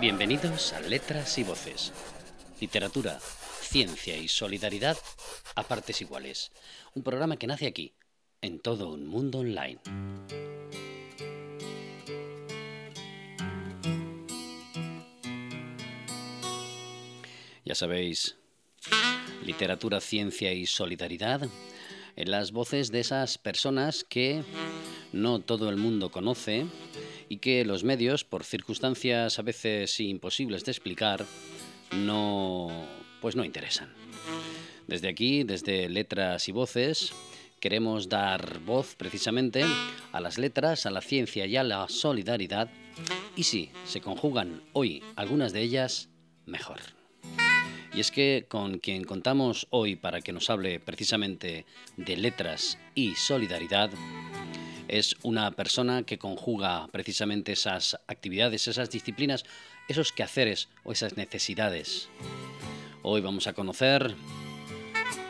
Bienvenidos a Letras y Voces. Literatura, ciencia y solidaridad a partes iguales. Un programa que nace aquí, en todo un mundo online. Ya sabéis, literatura, ciencia y solidaridad en las voces de esas personas que no todo el mundo conoce y que los medios, por circunstancias a veces imposibles de explicar, no pues no interesan. Desde aquí, desde Letras y Voces, queremos dar voz precisamente a las letras, a la ciencia y a la solidaridad. Y si se conjugan hoy algunas de ellas, mejor. Y es que con quien contamos hoy para que nos hable precisamente de letras y solidaridad es una persona que conjuga precisamente esas actividades, esas disciplinas, esos quehaceres o esas necesidades. Hoy vamos a conocer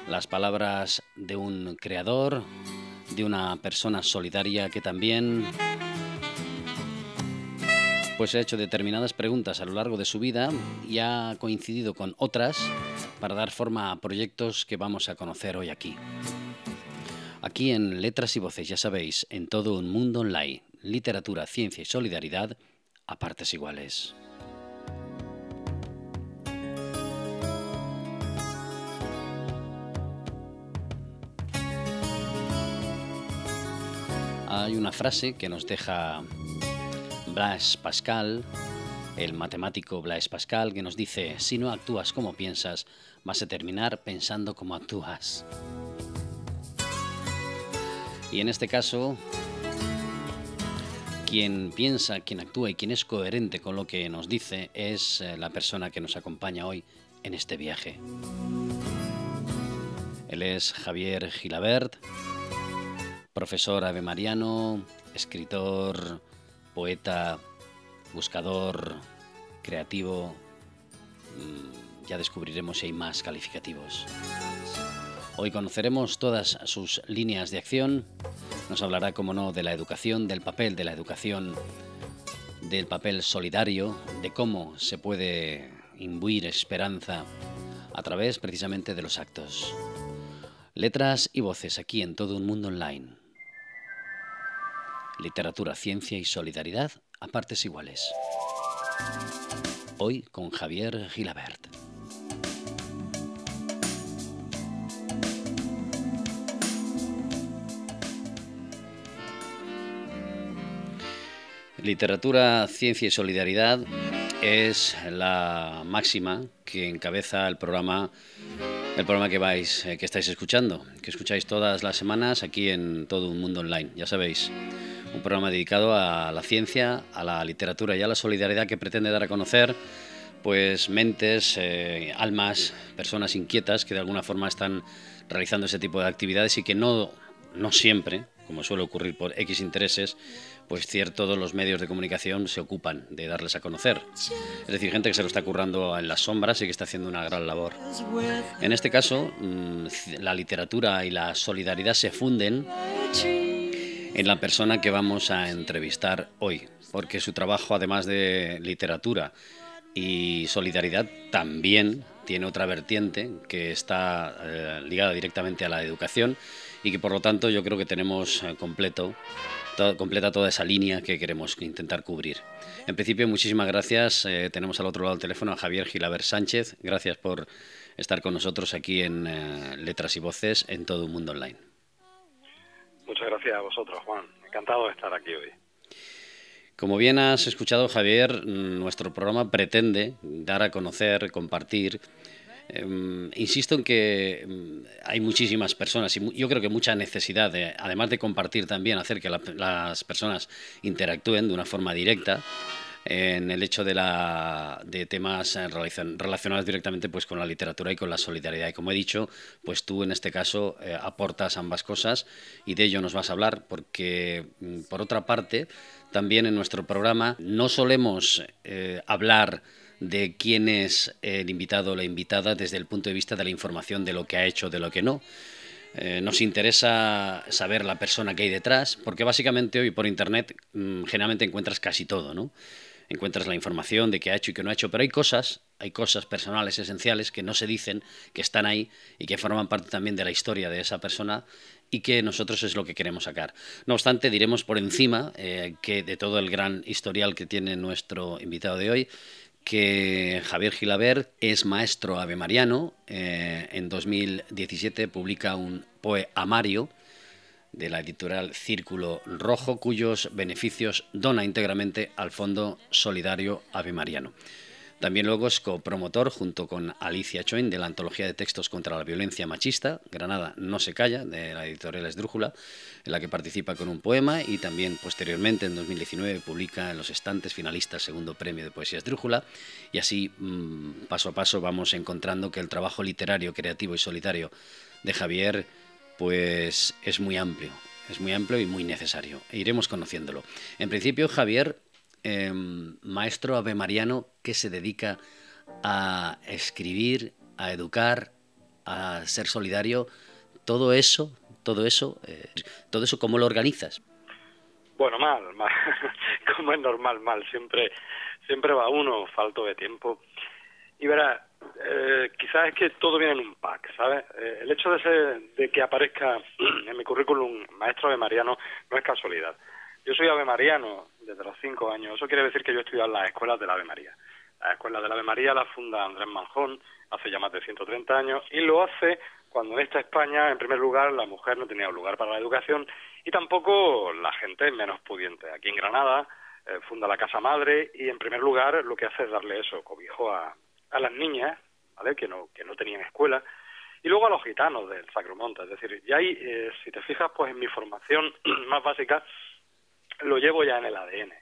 las palabras de un creador, de una persona solidaria que también pues ha hecho determinadas preguntas a lo largo de su vida y ha coincidido con otras para dar forma a proyectos que vamos a conocer hoy aquí. Aquí en Letras y Voces, ya sabéis, en todo un mundo online, literatura, ciencia y solidaridad a partes iguales. Hay una frase que nos deja Blaise Pascal, el matemático Blaise Pascal, que nos dice, si no actúas como piensas, vas a terminar pensando como actúas. Y en este caso, quien piensa, quien actúa y quien es coherente con lo que nos dice es eh, la persona que nos acompaña hoy en este viaje. Él es Javier Gilabert, profesor ave mariano, escritor, poeta, buscador, creativo. Mm, ya descubriremos si hay más calificativos. Hoy conoceremos todas sus líneas de acción. Nos hablará, como no, de la educación, del papel de la educación, del papel solidario, de cómo se puede imbuir esperanza a través precisamente de los actos. Letras y voces aquí en todo un mundo online literatura, ciencia y solidaridad a partes iguales. Hoy con Javier Gilabert. Literatura, ciencia y solidaridad es la máxima que encabeza el programa el programa que vais eh, que estáis escuchando, que escucháis todas las semanas aquí en todo un mundo online, ya sabéis un programa dedicado a la ciencia, a la literatura y a la solidaridad que pretende dar a conocer pues mentes, eh, almas, personas inquietas que de alguna forma están realizando ese tipo de actividades y que no, no siempre, como suele ocurrir por X intereses, pues cierto, los medios de comunicación se ocupan de darles a conocer. Es decir, gente que se lo está currando en las sombras y que está haciendo una gran labor. En este caso, mm, la literatura y la solidaridad se funden en la persona que vamos a entrevistar hoy, porque su trabajo, además de literatura y solidaridad, también tiene otra vertiente que está eh, ligada directamente a la educación y que por lo tanto yo creo que tenemos eh, completa toda esa línea que queremos intentar cubrir. En principio, muchísimas gracias. Eh, tenemos al otro lado del teléfono a Javier Gilaver Sánchez. Gracias por estar con nosotros aquí en Letras y Voces en todo un mundo online. Muchas gracias a vosotros, Juan. Encantado de estar aquí hoy. Como bien has escuchado, Javier, nuestro programa pretende dar a conocer, compartir. Em, insisto en que em, hay muchísimas personas y yo creo que mucha necesidad, de, además de compartir también, hacer que las personas interactúen de una forma directa en el hecho de, la, de temas eh, relacionados directamente pues, con la literatura y con la solidaridad. Y como he dicho, pues tú en este caso eh, aportas ambas cosas y de ello nos vas a hablar porque, mm, por otra parte, también en nuestro programa no solemos eh, hablar de quién es el invitado o la invitada desde el punto de vista de la información de lo que ha hecho, de lo que no. nos interesa saber la persona que hay detrás, porque básicamente hoy por Internet mm, generalmente encuentras casi todo, ¿no? encuentras la información de qué ha hecho y qué no ha hecho, pero hay cosas, hay cosas personales esenciales que no se dicen, que están ahí y que forman parte también de la historia de esa persona y que nosotros es lo que queremos sacar. No obstante, diremos por encima eh, que de todo el gran historial que tiene nuestro invitado de hoy, que Javier Gilabert es maestro avemariano. Eh, en 2017 publica un poemario de la editorial Círculo Rojo, cuyos beneficios dona íntegramente al Fondo Solidario Ave Mariano. También luego es copromotor, junto con Alicia Choin, de la antología de textos contra la violencia machista, Granada no se calla, de la editorial Esdrújula, en la que participa con un poema y también posteriormente, en 2019, publica en los estantes finalista el segundo premio de poesía Esdrújula. Y así, mm, paso a paso, vamos encontrando que el trabajo literario, creativo y solitario de Javier pues es muy amplio, es muy amplio y muy necesario. E iremos conociéndolo. En principio, Javier, em, maestro avemariano que se dedica a escribir, a educar, a ser solidario, todo eso, todo eso, eh, todo eso, ¿cómo lo organizas? Bueno, mal, mal, como es normal, mal, siempre, siempre va uno, falto de tiempo. Y verá, eh, quizás es que todo viene en un pack, ¿sabes? Eh, el hecho de, ser, de que aparezca en mi currículum maestro Ave Mariano no es casualidad. Yo soy Ave Mariano desde los cinco años. Eso quiere decir que yo he estudiado en las escuelas de la Ave María. La escuela de la Ave María la funda Andrés Manjón hace ya más de 130 años y lo hace cuando en esta España, en primer lugar, la mujer no tenía lugar para la educación y tampoco la gente menos pudiente. Aquí en Granada eh, funda la Casa Madre y, en primer lugar, lo que hace es darle eso, cobijo a, a las niñas, ¿vale? Que no, que no tenían escuela, y luego a los gitanos del Sacromonte. Es decir, ya ahí, eh, si te fijas, pues en mi formación más básica lo llevo ya en el ADN.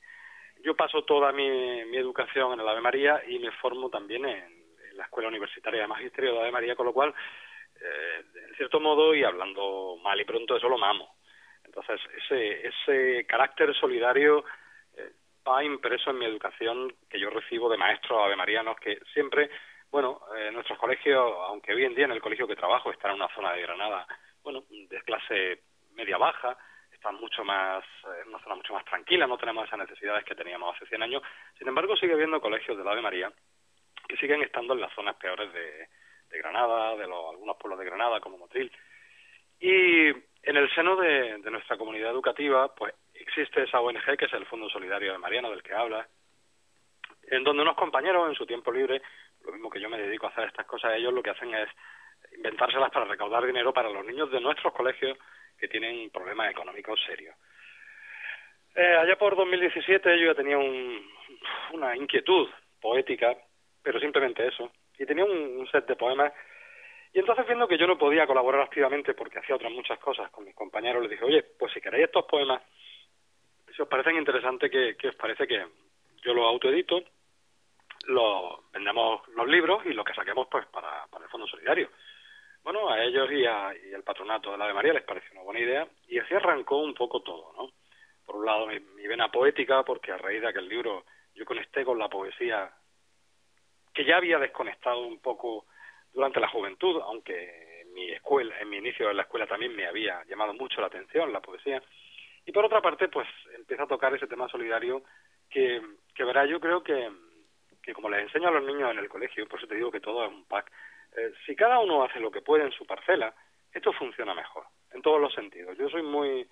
Yo paso toda mi, mi educación en el Ave María y me formo también en, la Escuela Universitaria de Magisterio de Ave María, con lo cual, eh, en cierto modo, y hablando mal y pronto, eso lo mamo. Entonces, ese, ese carácter solidario va impreso en mi educación que yo recibo de maestros avemarianos que siempre, bueno, en eh, nuestros colegios, aunque hoy en día en el colegio que trabajo está en una zona de Granada, bueno, de clase media-baja, está mucho más, en una zona mucho más tranquila, no tenemos esas necesidades que teníamos hace 100 años. Sin embargo, sigue habiendo colegios de la Ave María que siguen estando en las zonas peores de, de Granada, de los, algunos pueblos de Granada, como Motril. Y en el seno de, de nuestra comunidad educativa, pues existe esa ONG que es el Fondo Solidario de Mariano, del que habla, en donde unos compañeros en su tiempo libre, lo mismo que yo me dedico a hacer estas cosas, ellos lo que hacen es inventárselas para recaudar dinero para los niños de nuestros colegios que tienen problemas económicos serios. Eh, allá por 2017 yo ya tenía un, una inquietud poética, pero simplemente eso, y tenía un set de poemas y entonces viendo que yo no podía colaborar activamente porque hacía otras muchas cosas con mis compañeros, les dije, oye, pues si queréis estos poemas, si os parecen interesantes, que, os parece que yo lo autoedito, lo vendemos los libros y lo que saquemos pues para, para el Fondo Solidario. Bueno, a ellos y, a, y al patronato de la de María les pareció una buena idea y así arrancó un poco todo, ¿no? Por un lado mi, mi vena poética, porque a raíz de aquel libro yo conecté con la poesía que ya había desconectado un poco durante la juventud, aunque en mi escuela, en mi inicio en la escuela también me había llamado mucho la atención la poesía. Y por otra parte, pues empieza a tocar ese tema solidario que, que verá, yo creo que, que como les enseño a los niños en el colegio, por eso te digo que todo es un pack, eh, si cada uno hace lo que puede en su parcela, esto funciona mejor, en todos los sentidos. Yo soy muy, eh,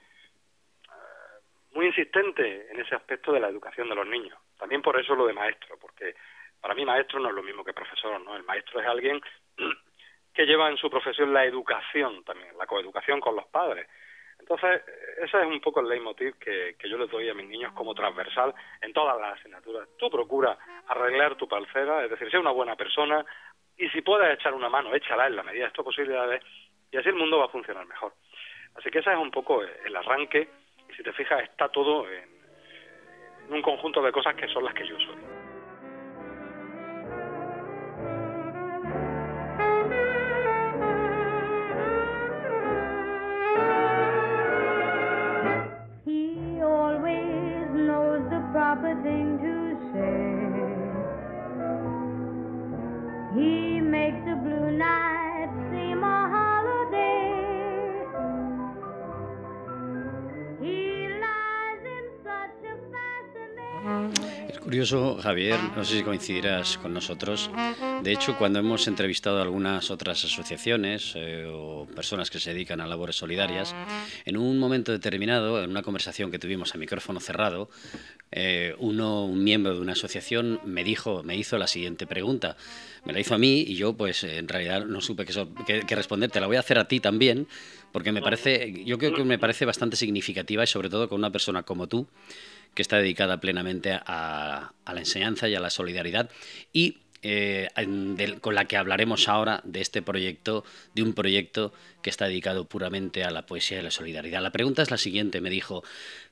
muy insistente en ese aspecto de la educación de los niños. También por eso lo de maestro, porque para mí maestro no es lo mismo que profesor, ¿no? El maestro es alguien que lleva en su profesión la educación también, la coeducación con los padres. Entonces, ese es un poco el leitmotiv que, yo les doy a mis niños como transversal en todas las asignaturas. Tú procura arreglar tu parcera, es decir, ser una buena persona y si puedes echar una mano, échala en la medida de tus posibilidades y así el mundo va a funcionar mejor. Así que ese es un poco el arranque y si te fijas está todo en, en un conjunto de cosas que son las que yo soy. Curioso, Javier, no sé si coincidirás con nosotros. De hecho, cuando hemos entrevistado a algunas otras asociaciones eh, o personas que se dedican a labores solidarias, en un momento determinado, en una conversación que tuvimos a micrófono cerrado, eh, uno, un miembro de una asociación me dijo, me hizo la siguiente pregunta. Me la hizo a mí y yo, pues, en realidad no supe qué, qué responder. Te la voy a hacer a ti también, porque me parece, yo creo que me parece bastante significativa y sobre todo con una persona como tú, que está dedicada plenamente a, la enseñanza y a la solidaridad y eh, con la que hablaremos ahora de este proyecto, de un proyecto que está dedicado puramente a la poesía y la solidaridad. La pregunta es la siguiente, me dijo,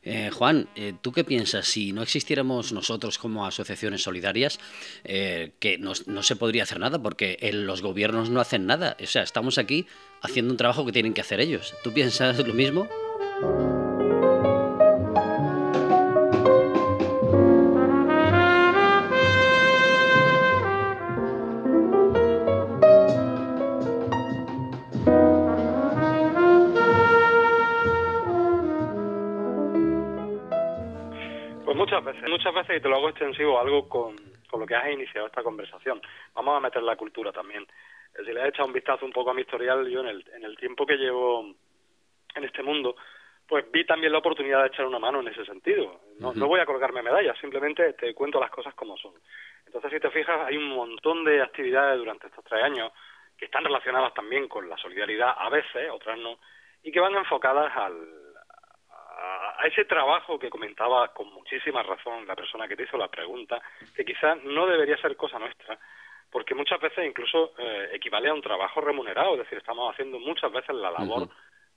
eh, Juan, eh, ¿tú qué piensas? Si no existiéramos nosotros como asociaciones solidarias, que no, no, se podría hacer nada porque los gobiernos no hacen nada. O sea, estamos aquí haciendo un trabajo que tienen que hacer ellos. ¿Tú piensas lo mismo? Muchas veces, y te lo hago extensivo, algo con, con lo que has iniciado esta conversación. Vamos a meter la cultura también. Eh, si le has echado un vistazo un poco a mi historial, yo en el, en el tiempo que llevo en este mundo, pues vi también la oportunidad de echar una mano en ese sentido. No, no voy a colgarme medallas, simplemente te cuento las cosas como son. Entonces, si te fijas, hay un montón de actividades durante estos tres años que están relacionadas también con la solidaridad, a veces, otras no, y que van enfocadas al, a, ese trabajo que comentaba con muchísima razón la persona que te hizo la pregunta, que quizás no debería ser cosa nuestra, porque muchas veces incluso eh, equivale a un trabajo remunerado, es decir, estamos haciendo muchas veces la labor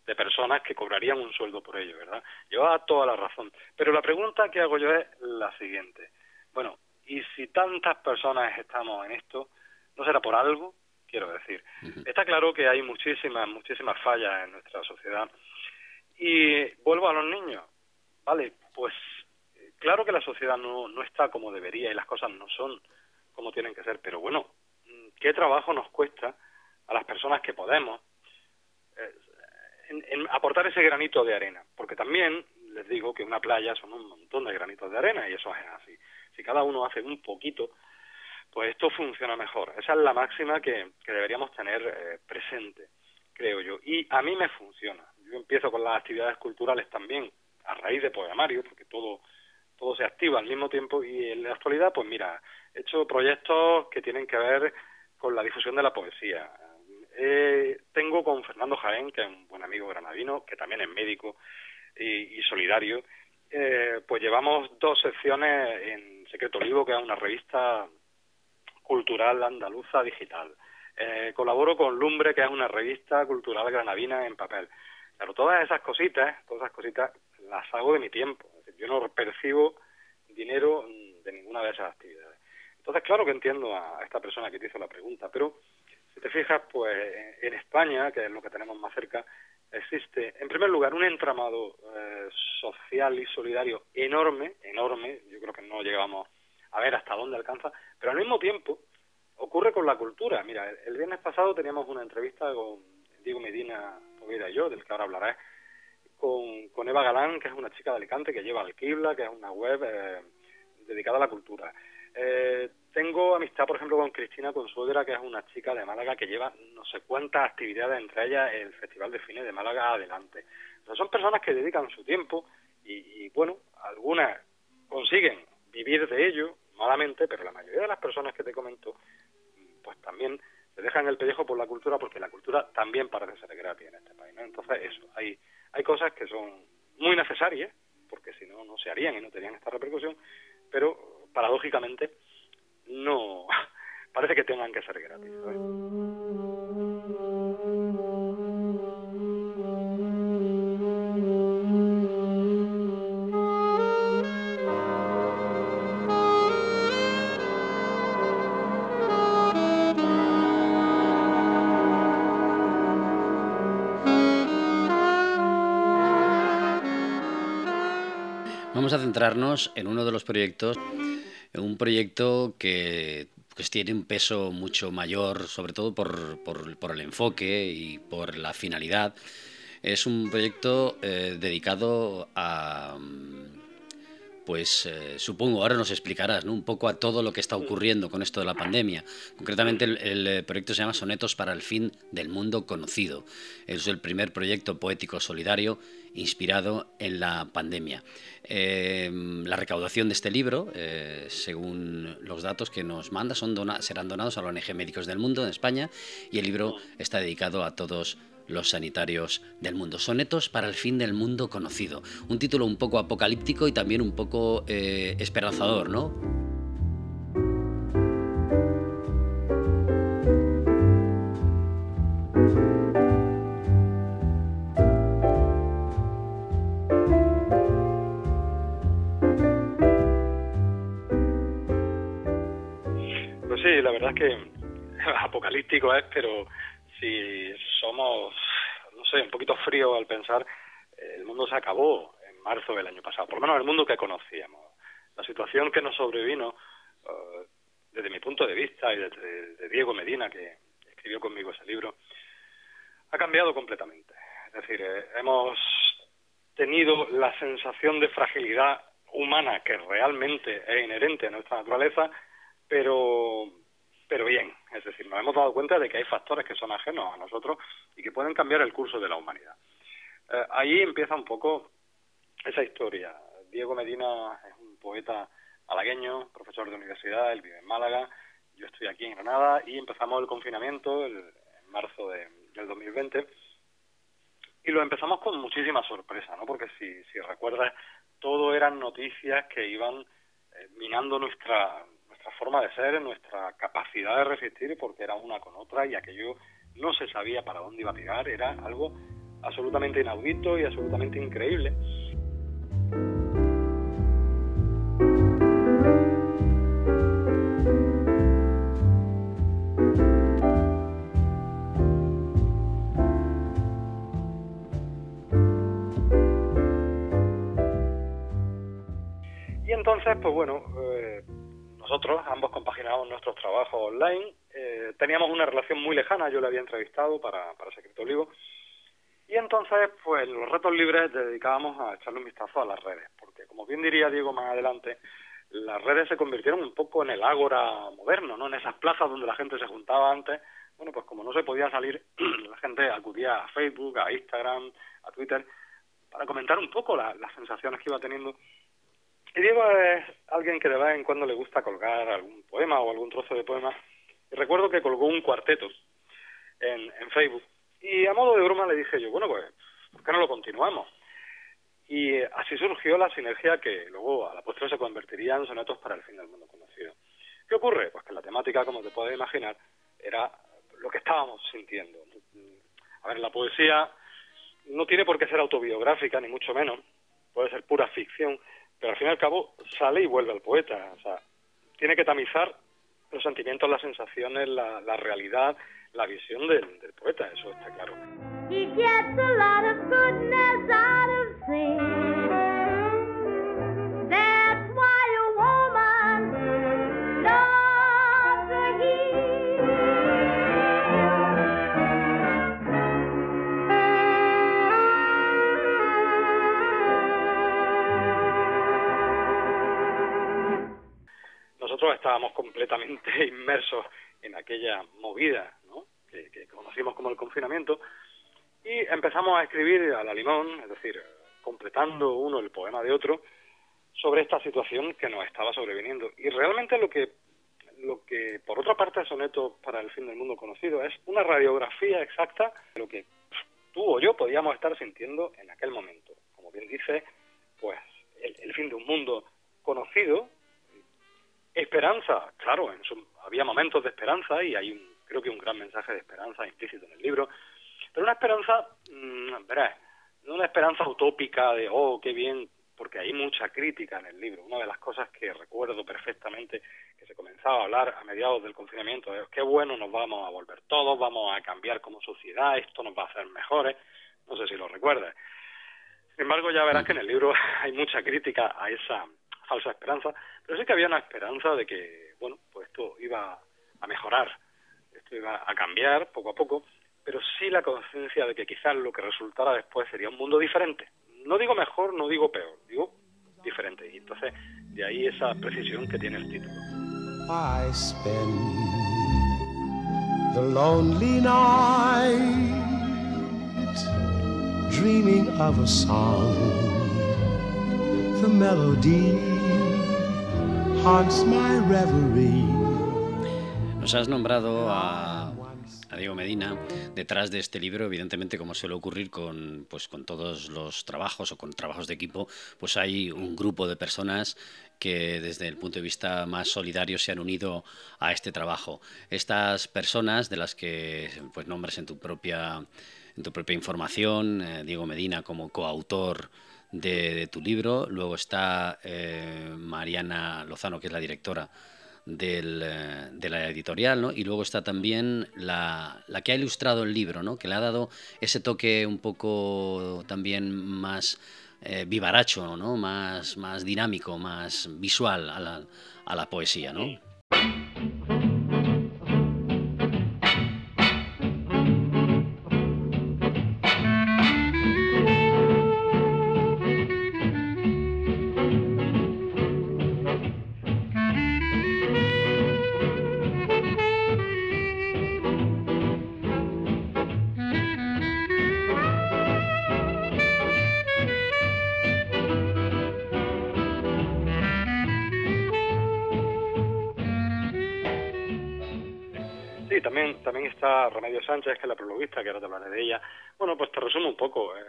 de personas que cobrarían un sueldo por ello, ¿verdad? Lleva toda la razón. Pero la pregunta que hago yo es la siguiente. Bueno, ¿y si tantas personas estamos en esto, no será por algo? Quiero decir, está claro que hay muchísimas, muchísimas fallas en nuestra sociedad y vuelvo a los niños. Vale, pues claro que la sociedad no, no está como debería y las cosas no son como tienen que ser, pero bueno, ¿qué trabajo nos cuesta a las personas que podemos eh, en, aportar ese granito de arena? Porque también les digo que una playa son un montón de granitos de arena y eso es así. Si cada uno hace un poquito, pues esto funciona mejor. Esa es la máxima que, que deberíamos tener eh, presente, creo yo. Y a mí me funciona yo empiezo con las actividades culturales también, a raíz de poemarios, porque todo, todo se activa al mismo tiempo y en la actualidad, pues mira, he hecho proyectos que tienen que ver con la difusión de la poesía. Eh, tengo con Fernando Jaén, que es un buen amigo granadino, que también es médico y, solidario, eh, pues llevamos dos secciones en Secreto Olivo, que es una revista cultural andaluza digital. Eh, colaboro con Lumbre, que es una revista cultural granadina en papel. Pero todas esas cositas, todas esas cositas las hago de mi tiempo. yo no percibo dinero de ninguna de esas actividades. Entonces, claro que entiendo a esta persona que te hizo la pregunta, pero si te fijas, pues en España, que es lo que tenemos más cerca, existe, en primer lugar, un entramado eh, social y solidario enorme, enorme, yo creo que no llegamos a ver hasta dónde alcanza, pero al mismo tiempo ocurre con la cultura. Mira, el viernes pasado teníamos una entrevista con Diego Medina Poveda y yo, del que ahora hablaré, con, con Eva Galán, que es una chica de Alicante que lleva Alquibla, que es una web eh, dedicada a la cultura. Eh, tengo amistad, por ejemplo, con Cristina Consuegra, que es una chica de Málaga que lleva no sé cuántas actividades, entre ellas el Festival de Cine de Málaga adelante. son personas que dedican su tiempo y, y, bueno, algunas consiguen vivir de ello, malamente, pero la mayoría de las personas que te comento, pues también se dejan el pellejo por la cultura porque la cultura también parece ser gratis en este país. Entonces, eso, hay, hay cosas que son muy necesarias, porque si no, no se harían y no tenían esta repercusión, pero paradójicamente no parece que tengan que ser gratis. Vamos a centrarnos en uno de los proyectos, un proyecto que pues, tiene un peso mucho mayor, sobre todo por, por, el enfoque y por la finalidad. Es un proyecto eh, dedicado a, pues eh, supongo, ahora nos explicarás, ¿no? Un poco a todo lo que está ocurriendo con esto de la pandemia. Concretamente, el, eh, proyecto se llama Sonetos para el fin del mundo conocido. Es el primer proyecto poético solidario inspirado en la pandemia. Em, la recaudación de este libro, eh, según los datos que nos manda, son serán donados a la ONG Médicos del Mundo en España y el libro está dedicado a todos los sanitarios del mundo. Sonetos para el fin del mundo conocido. Un título un poco apocalíptico y también un poco eh, esperanzador, ¿no? Pues sí, la verdad es que apocalíptico es, pero si somos, no sé, un poquito frío al pensar, el mundo se acabó en marzo del año pasado, por lo menos el mundo que conocíamos. La situación que nos sobrevino, eh, desde mi punto de vista y desde de Diego Medina, que escribió conmigo ese libro, ha cambiado completamente. Es decir, eh, hemos tenido la sensación de fragilidad humana que realmente es inherente a nuestra naturaleza, pero pero bien, es decir, nos hemos dado cuenta de que hay factores que son ajenos a nosotros y que pueden cambiar el curso de la humanidad. Eh, ahí empieza un poco esa historia. Diego Medina es un poeta malagueño, profesor de universidad, él vive en Málaga, yo estoy aquí en Granada y empezamos el confinamiento en marzo del 2020 y lo empezamos con muchísima sorpresa, ¿no? Porque si, si recuerdas, todo eran noticias que iban eh, minando nuestra nuestra forma de ser, nuestra capacidad de resistir, porque era una con otra y aquello no se sabía para dónde iba a tirar, era algo absolutamente inaudito y absolutamente increíble. Y entonces, pues bueno, eh, nosotros ambos compaginábamos nuestros trabajos online. Eh, teníamos una relación muy lejana, yo le había entrevistado para, para Secreto Olivo. Y entonces, pues los retos libres dedicábamos a echarle un vistazo a las redes, porque como bien diría Diego más adelante, las redes se convirtieron un poco en el ágora moderno, ¿no? En esas plazas donde la gente se juntaba antes. Bueno, pues como no se podía salir, la gente acudía a Facebook, a Instagram, a Twitter, para comentar un poco las sensaciones que iba teniendo Diego es alguien que de vez en cuando le gusta colgar algún poema o algún trozo de poema. Y recuerdo que colgó un cuarteto en, Facebook. Y a modo de broma le dije yo, bueno, pues, ¿por qué no lo continuamos? Y así surgió la sinergia que luego a la postre se convertiría en sonetos para el fin del mundo conocido. ¿Qué ocurre? Pues que la temática, como te puedes imaginar, era lo que estábamos sintiendo. A ver, la poesía no tiene por qué ser autobiográfica, ni mucho menos. Puede ser pura ficción, pero al fin y al cabo sale y vuelve al poeta. O sea, tiene que tamizar los sentimientos, las sensaciones, la, la realidad, la visión del, del poeta, eso está claro. nosotros estábamos completamente inmersos en aquella movida ¿no? que, que, conocimos como el confinamiento y empezamos a escribir a la limón, es decir, completando uno el poema de otro, sobre esta situación que nos estaba sobreviniendo. Y realmente lo que, lo que por otra parte, Soneto para el fin del mundo conocido es una radiografía exacta de lo que tú o yo podíamos estar sintiendo en aquel momento. Como bien dice, pues el, el fin de un mundo conocido, Esperanza, claro, en había momentos de esperanza y hay un, creo que un gran mensaje de esperanza implícito en el libro, pero una esperanza, mmm, verás, no una esperanza utópica de, oh, qué bien, porque hay mucha crítica en el libro. Una de las cosas que recuerdo perfectamente que se comenzaba a hablar a mediados del confinamiento es qué bueno nos vamos a volver todos, vamos a cambiar como sociedad, esto nos va a hacer mejores, no sé si lo recuerdas. Sin embargo, ya verás que en el libro hay mucha crítica a esa falsa esperanza, pero sí que había una esperanza de que, bueno, pues esto iba a mejorar, esto iba a cambiar poco a poco, pero sí la conciencia de que quizás lo que resultara después sería un mundo diferente. No digo mejor, no digo peor, digo diferentes. Y entonces, de ahí esa precisión que tiene el título. I spend the lonely night dreaming of a song. The melody. Nos has nombrado a, a, Diego Medina detrás de este libro, evidentemente, como suele ocurrir con, pues, con todos los trabajos o con trabajos de equipo, pues hay un grupo de personas que desde el punto de vista más solidario se han unido a este trabajo. Estas personas de las que pues, nombres en tu propia, en tu propia información, eh, Diego Medina como coautor de, tu libro, luego está eh, Mariana Lozano, que es la directora del, eh, de la editorial, ¿no? Y luego está también la, la, que ha ilustrado el libro, ¿no? Que le ha dado ese toque un poco también más eh, vivaracho, ¿no? Más, más dinámico, más visual a la, a la poesía, ¿no? También, también está Remedio Sánchez, que es la prologuista, que ahora te hablaré de ella. Bueno, pues te resumo un poco. Eh,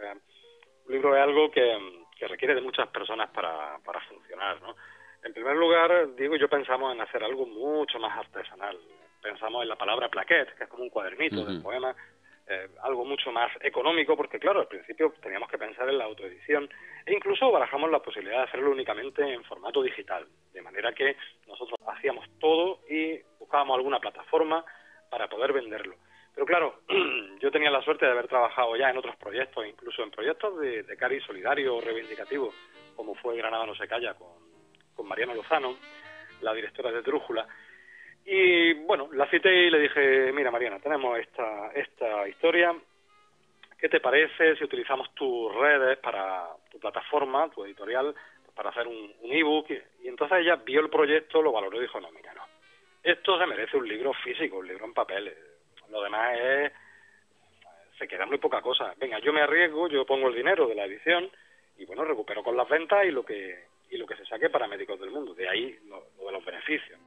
un libro es algo que, que, requiere de muchas personas para, para funcionar, ¿no? En primer lugar, digo, yo pensamos en hacer algo mucho más artesanal. Pensamos en la palabra plaquette, que es como un cuadernito uh -huh. de poema, eh, algo mucho más económico, porque claro, al principio teníamos que pensar en la autoedición e incluso barajamos la posibilidad de hacerlo únicamente en formato digital, de manera que nosotros hacíamos todo y buscábamos alguna plataforma para poder venderlo. Pero claro, yo tenía la suerte de haber trabajado ya en otros proyectos, incluso en proyectos de, de cari solidario o reivindicativo, como fue Granada no se calla con, con Mariana Lozano, la directora de Trújula. Y bueno, la cité y le dije, mira Mariana, tenemos esta, esta historia, ¿qué te parece si utilizamos tus redes para tu plataforma, tu editorial, para hacer un, un ebook? Y entonces ella vio el proyecto, lo valoró y dijo, no, mira, no, esto se merece un libro físico, un libro en papel. Lo demás es... se queda muy poca cosa. Venga, yo me arriesgo, yo pongo el dinero de la edición y bueno, recupero con las ventas y lo que y lo que se saque para médicos del mundo. De ahí lo, lo de los beneficios.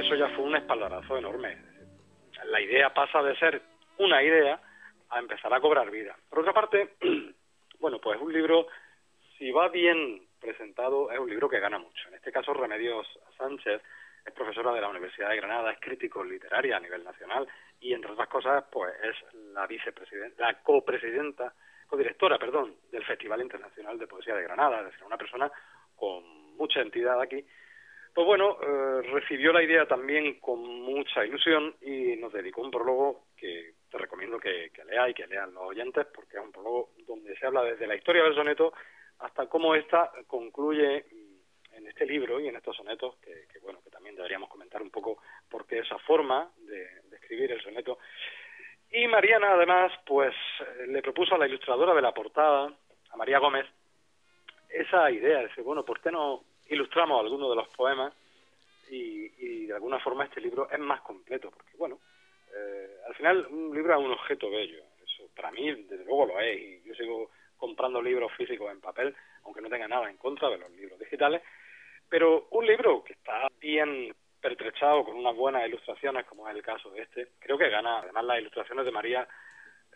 Eso ya fue un espaldarazo enorme. La idea pasa de ser una idea a empezar a cobrar vida. Por otra parte, bueno, pues un libro, si va bien presentado, es un libro que gana mucho. En este caso, Remedios Sánchez es profesora de la Universidad de Granada, es crítico literaria a nivel nacional y, entre otras cosas, pues es la vicepresidenta, la copresidenta, codirectora, perdón, del Festival Internacional de Poesía de Granada, es decir, una persona con mucha entidad aquí pues bueno, eh, recibió la idea también con mucha ilusión y nos dedicó un prólogo que te recomiendo que, que y que lean los oyentes porque es un prólogo donde se habla desde la historia del soneto hasta cómo ésta concluye en este libro y en estos sonetos que, bueno que también deberíamos comentar un poco por qué esa forma de, escribir el soneto. Y Mariana además pues le propuso a la ilustradora de la portada a María Gómez esa idea dice bueno por qué no ilustramos algunos de los poemas y, y, de alguna forma este libro es más completo, porque bueno, eh, al final un libro es un objeto bello, eso para mí desde luego lo es, y yo sigo comprando libros físicos en papel, aunque no tenga nada en contra de los libros digitales, pero un libro que está bien pertrechado con unas buenas ilustraciones, como es el caso de este, creo que gana, además las ilustraciones de María,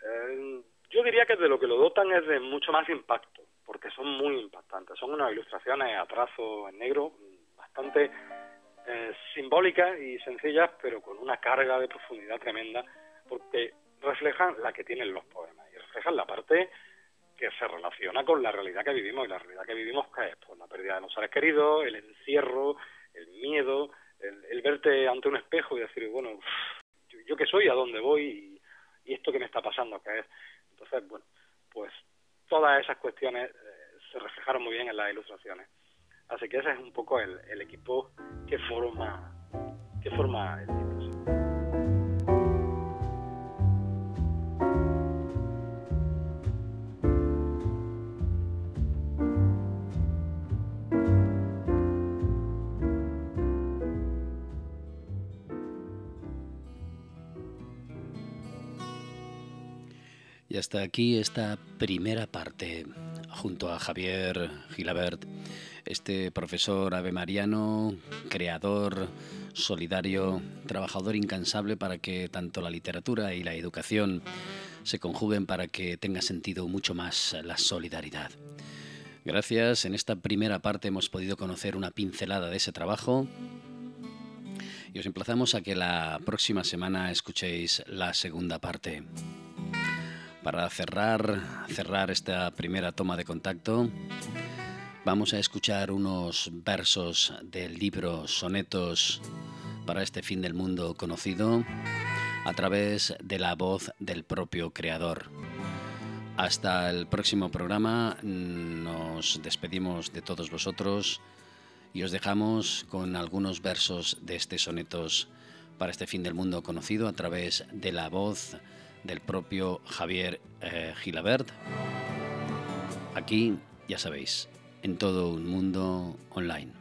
eh, yo diría que de lo que lo dotan es de mucho más impacto, son muy impactantes. Son unas ilustraciones a trazo en negro bastante eh, simbólicas y sencillas, pero con una carga de profundidad tremenda, porque reflejan la que tienen los poemas y reflejan la parte que se relaciona con la realidad que vivimos y la realidad que vivimos que es pues, la pérdida de los seres queridos, el encierro, el miedo, el, el verte ante un espejo y decir, bueno, yo, yo qué soy, a dónde voy y, esto que me está pasando, que es. Entonces, bueno, pues todas esas cuestiones se reflejaron muy bien en las ilustraciones. Así que ese es un poco el, el equipo que forma, que forma el libro. Y hasta aquí esta primera parte, junto a Javier Gilabert, este profesor avemariano, creador, solidario, trabajador incansable para que tanto la literatura y la educación se conjuguen para que tenga sentido mucho más la solidaridad. Gracias, en esta primera parte hemos podido conocer una pincelada de ese trabajo y os emplazamos a que la próxima semana escuchéis la segunda parte. Para cerrar, esta primera toma de contacto, vamos a escuchar unos versos del libro Sonetos para este fin del mundo conocido a través de la voz del propio creador. Hasta el próximo programa, nos despedimos de todos vosotros y os dejamos con algunos versos de este sonetos para este fin del mundo conocido a través de la voz del propio Javier eh, Gilabert. Aquí, ya sabéis, en todo un mundo online.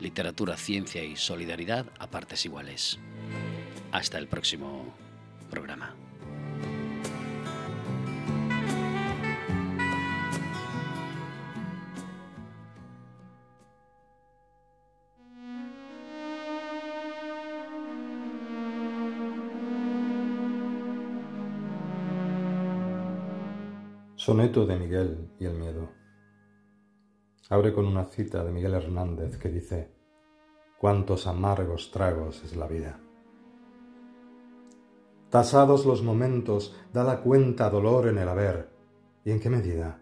Literatura, ciencia y solidaridad a partes iguales. Hasta el próximo programa. Soneto de Miguel y el miedo. Abre con una cita de Miguel Hernández que dice, cuántos amargos tragos es la vida. Tasados los momentos, da la cuenta dolor en el haber. ¿Y en qué medida?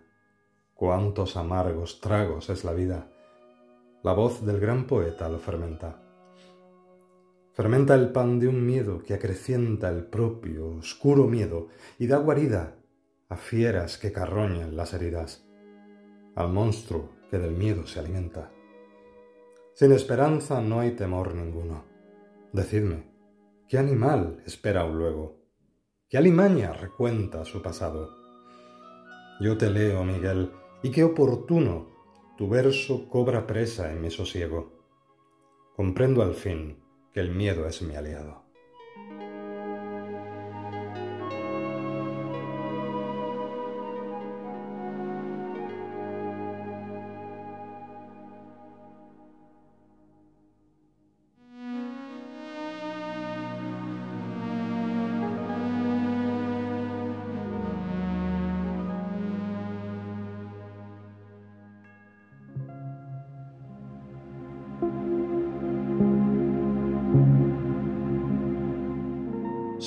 Cuántos amargos tragos es la vida. La voz del gran poeta lo fermenta. Fermenta el pan de un miedo que acrecienta el propio oscuro miedo y da guarida a fieras que carroñan las heridas, al monstruo que del miedo se alimenta. Sin esperanza no hay temor ninguno. Decidme, ¿qué animal espera un luego? ¿Qué alimaña recuenta su pasado? Yo te leo, Miguel, y qué oportuno tu verso cobra presa en mi sosiego. Comprendo al fin que el miedo es mi aliado.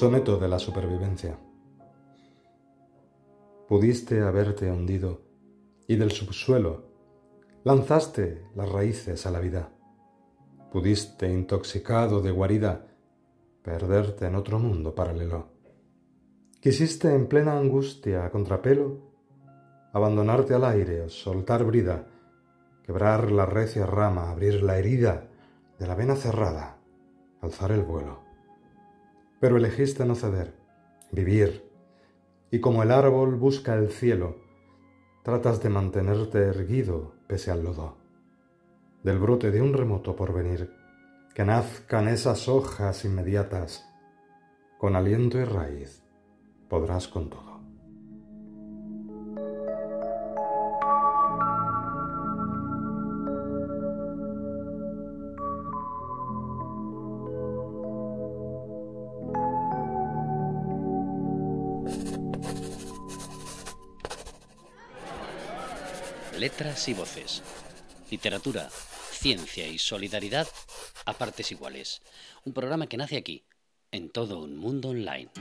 Soneto de la supervivencia. Pudiste haberte hundido y del subsuelo lanzaste las raíces a la vida. Pudiste, intoxicado de guarida, perderte en otro mundo paralelo. Quisiste en plena angustia, a contrapelo, abandonarte al aire, soltar brida, quebrar la recia rama, abrir la herida de la vena cerrada, alzar el vuelo pero elegiste no ceder, vivir, y como el árbol busca el cielo, tratas de mantenerte erguido pese al lodo. Del brote de un remoto porvenir, que nazcan esas hojas inmediatas, con aliento y raíz podrás con todo. Letras y voces. Literatura, ciencia y solidaridad a partes iguales. Un programa que nace aquí, en todo un mundo online.